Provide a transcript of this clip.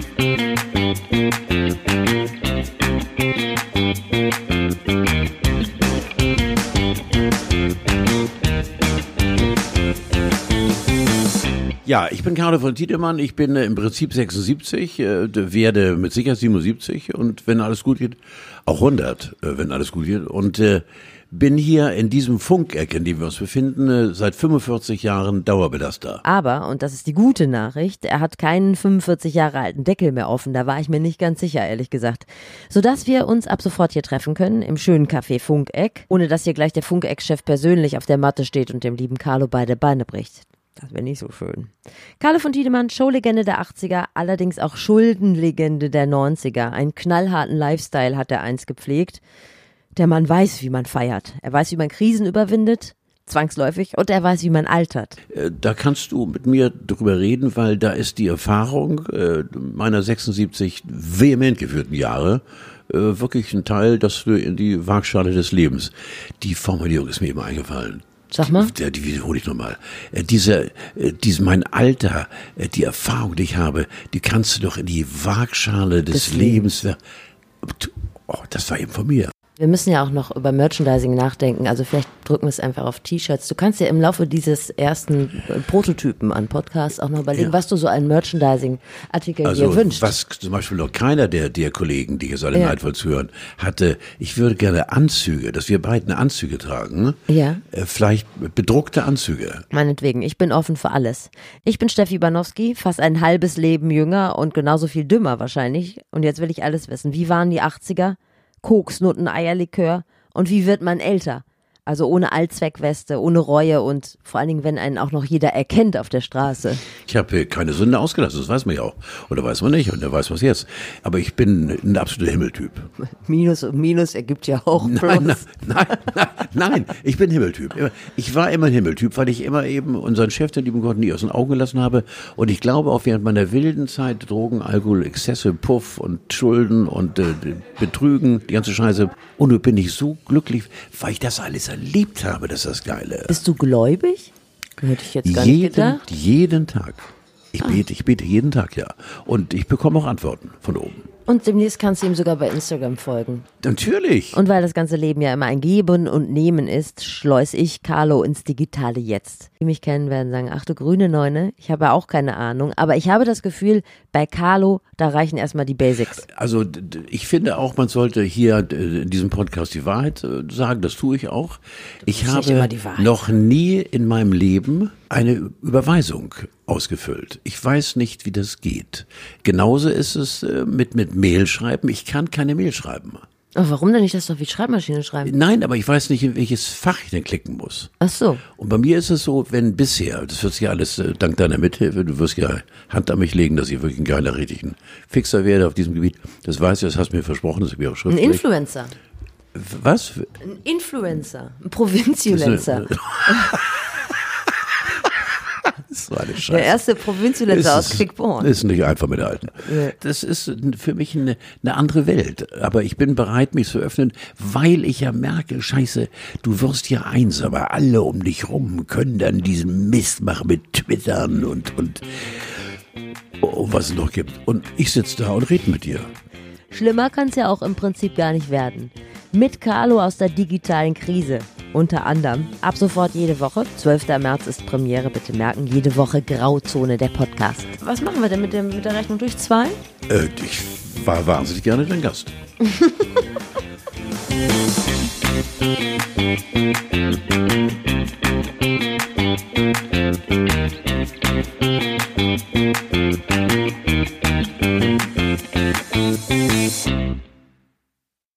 Thank you. Ja, ich bin Carlo von Tiedemann. Ich bin äh, im Prinzip 76, äh, werde mit Sicherheit 77 und wenn alles gut geht, auch 100, äh, wenn alles gut geht. Und bin hier in diesem Funkeck, in dem wir uns befinden, seit 45 Jahren Dauerbelaster. Aber, und das ist die gute Nachricht, er hat keinen 45 Jahre alten Deckel mehr offen. Da war ich mir nicht ganz sicher, ehrlich gesagt. Sodass wir uns ab sofort hier treffen können, im schönen Café Funkeck, ohne dass hier gleich der Funkeck-Chef persönlich auf der Matte steht und dem lieben Carlo beide Beine bricht. Das wäre nicht so schön. Carlo von Tiedemann, Showlegende der 80er, allerdings auch Schuldenlegende der 90er. Einen knallharten Lifestyle hat er einst gepflegt. Der Mann weiß, wie man feiert. Er weiß, wie man Krisen überwindet, zwangsläufig, und er weiß, wie man altert. Äh, Da kannst du mit mir drüber reden, weil da ist die Erfahrung äh, meiner 76 vehement geführten Jahre äh, wirklich ein Teil, dass du in die Waagschale des Lebens. Die Formulierung ist mir immer eingefallen. Sag mal. Ja, die wiederhole ich nochmal. Äh, diese, äh, diese, mein Alter, äh, die Erfahrung, die ich habe, die kannst du doch in die Waagschale des, Des Lebens. ver- Oh, das war eben von mir. Wir müssen ja auch noch über Merchandising nachdenken. Also vielleicht drücken wir es einfach auf T-Shirts. Du kannst dir im Laufe dieses ersten äh, Prototypen an Podcasts auch noch überlegen, Ja. was du so einen Merchandising-Artikel Also, dir wünschst. was zum Beispiel noch keiner der, der Kollegen, die jetzt alle Ja. neidvoll zuhören, hatte, ich würde gerne Anzüge, dass wir beiden Anzüge tragen. Ja. Äh, Vielleicht bedruckte Anzüge. Meinetwegen, ich bin offen für alles. Ich bin Steffi Banowski, fast ein halbes Leben jünger und genauso viel dümmer wahrscheinlich. Und jetzt will ich alles wissen. Wie waren die 80er? Koks, Nutten, Eierlikör. Und wie wird man älter? Also ohne Allzweckweste, ohne Reue und vor allen Dingen, wenn einen auch noch jeder erkennt auf der Straße. Ich habe keine Sünde ausgelassen, das weiß man ja auch. Oder weiß man nicht, und der weiß was jetzt. Aber ich bin ein absoluter Himmeltyp. Minus und Minus ergibt ja auch Plus. Nein, nein, nein, nein, nein, ich bin Himmeltyp. Ich war immer ein Himmeltyp, weil ich immer eben unseren Chef, den lieben Gott, nie aus den Augen gelassen habe. Und ich glaube auch während meiner wilden Zeit Drogen, Alkohol, Exzesse, Puff und Schulden und äh, Betrügen, die ganze Scheiße. Und nun bin ich so glücklich, weil ich das alles erlebt habe, das ist das Geile. Bist du gläubig? Hätte ich jetzt gar nicht Jeden, gedacht. jeden Tag. Ich bete, ich bete jeden Tag, ja. Und ich bekomme auch Antworten von oben. Und demnächst kannst du ihm sogar bei Instagram folgen. Natürlich. Und weil das ganze Leben ja immer ein Geben und Nehmen ist, schleus ich Carlo ins Digitale jetzt. Die mich kennen werden sagen, ach du grüne Neune, ich habe auch keine Ahnung, aber ich habe das Gefühl, bei Carlo, da reichen erstmal die Basics. Also ich finde auch, man sollte hier in diesem Podcast die Wahrheit äh, sagen. Das tue ich auch. Ich habe noch nie in meinem Leben eine Überweisung ausgefüllt. Ich weiß nicht, wie das geht. Genauso ist es äh, mit mit Mail schreiben. Ich kann keine Mail schreiben. Oh, warum denn nicht das doch wie Schreibmaschine schreiben? Nein, aber ich weiß nicht, in welches Fach ich denn klicken muss. Ach so. Und bei mir ist es so, wenn bisher, das wird sich ja alles äh, dank deiner Mithilfe, du wirst ja Hand an mich legen, dass ich wirklich ein geiler, richtig ein Fixer werde auf diesem Gebiet. Das weißt du, das hast du mir versprochen, das habe ich auch Ein schriftlich. Influencer. Was? Ein Influencer. Ein Provinziulenzer. Das war eine Der Scheiße. erste Provinziulenzer aus Quickborn. Ist nicht einfach mit der Alten. Das ist für mich eine, eine andere Welt. Aber ich bin bereit, mich zu öffnen, weil ich ja merke, scheiße, du wirst ja einsamer. Alle um dich rum können dann diesen Mist machen mit Twittern und, und, oh, was es noch gibt. Und ich sitze da und rede mit dir. Schlimmer kann es ja auch im Prinzip gar nicht werden. Mit Carlo aus der digitalen Krise. Unter anderem ab sofort jede Woche. 12. März ist Premiere, bitte merken. Jede Woche Grauzone der Podcast. Was machen wir denn mit, dem, mit der Rechnung durch zwei? Äh, ich war wahnsinnig gerne dein Gast.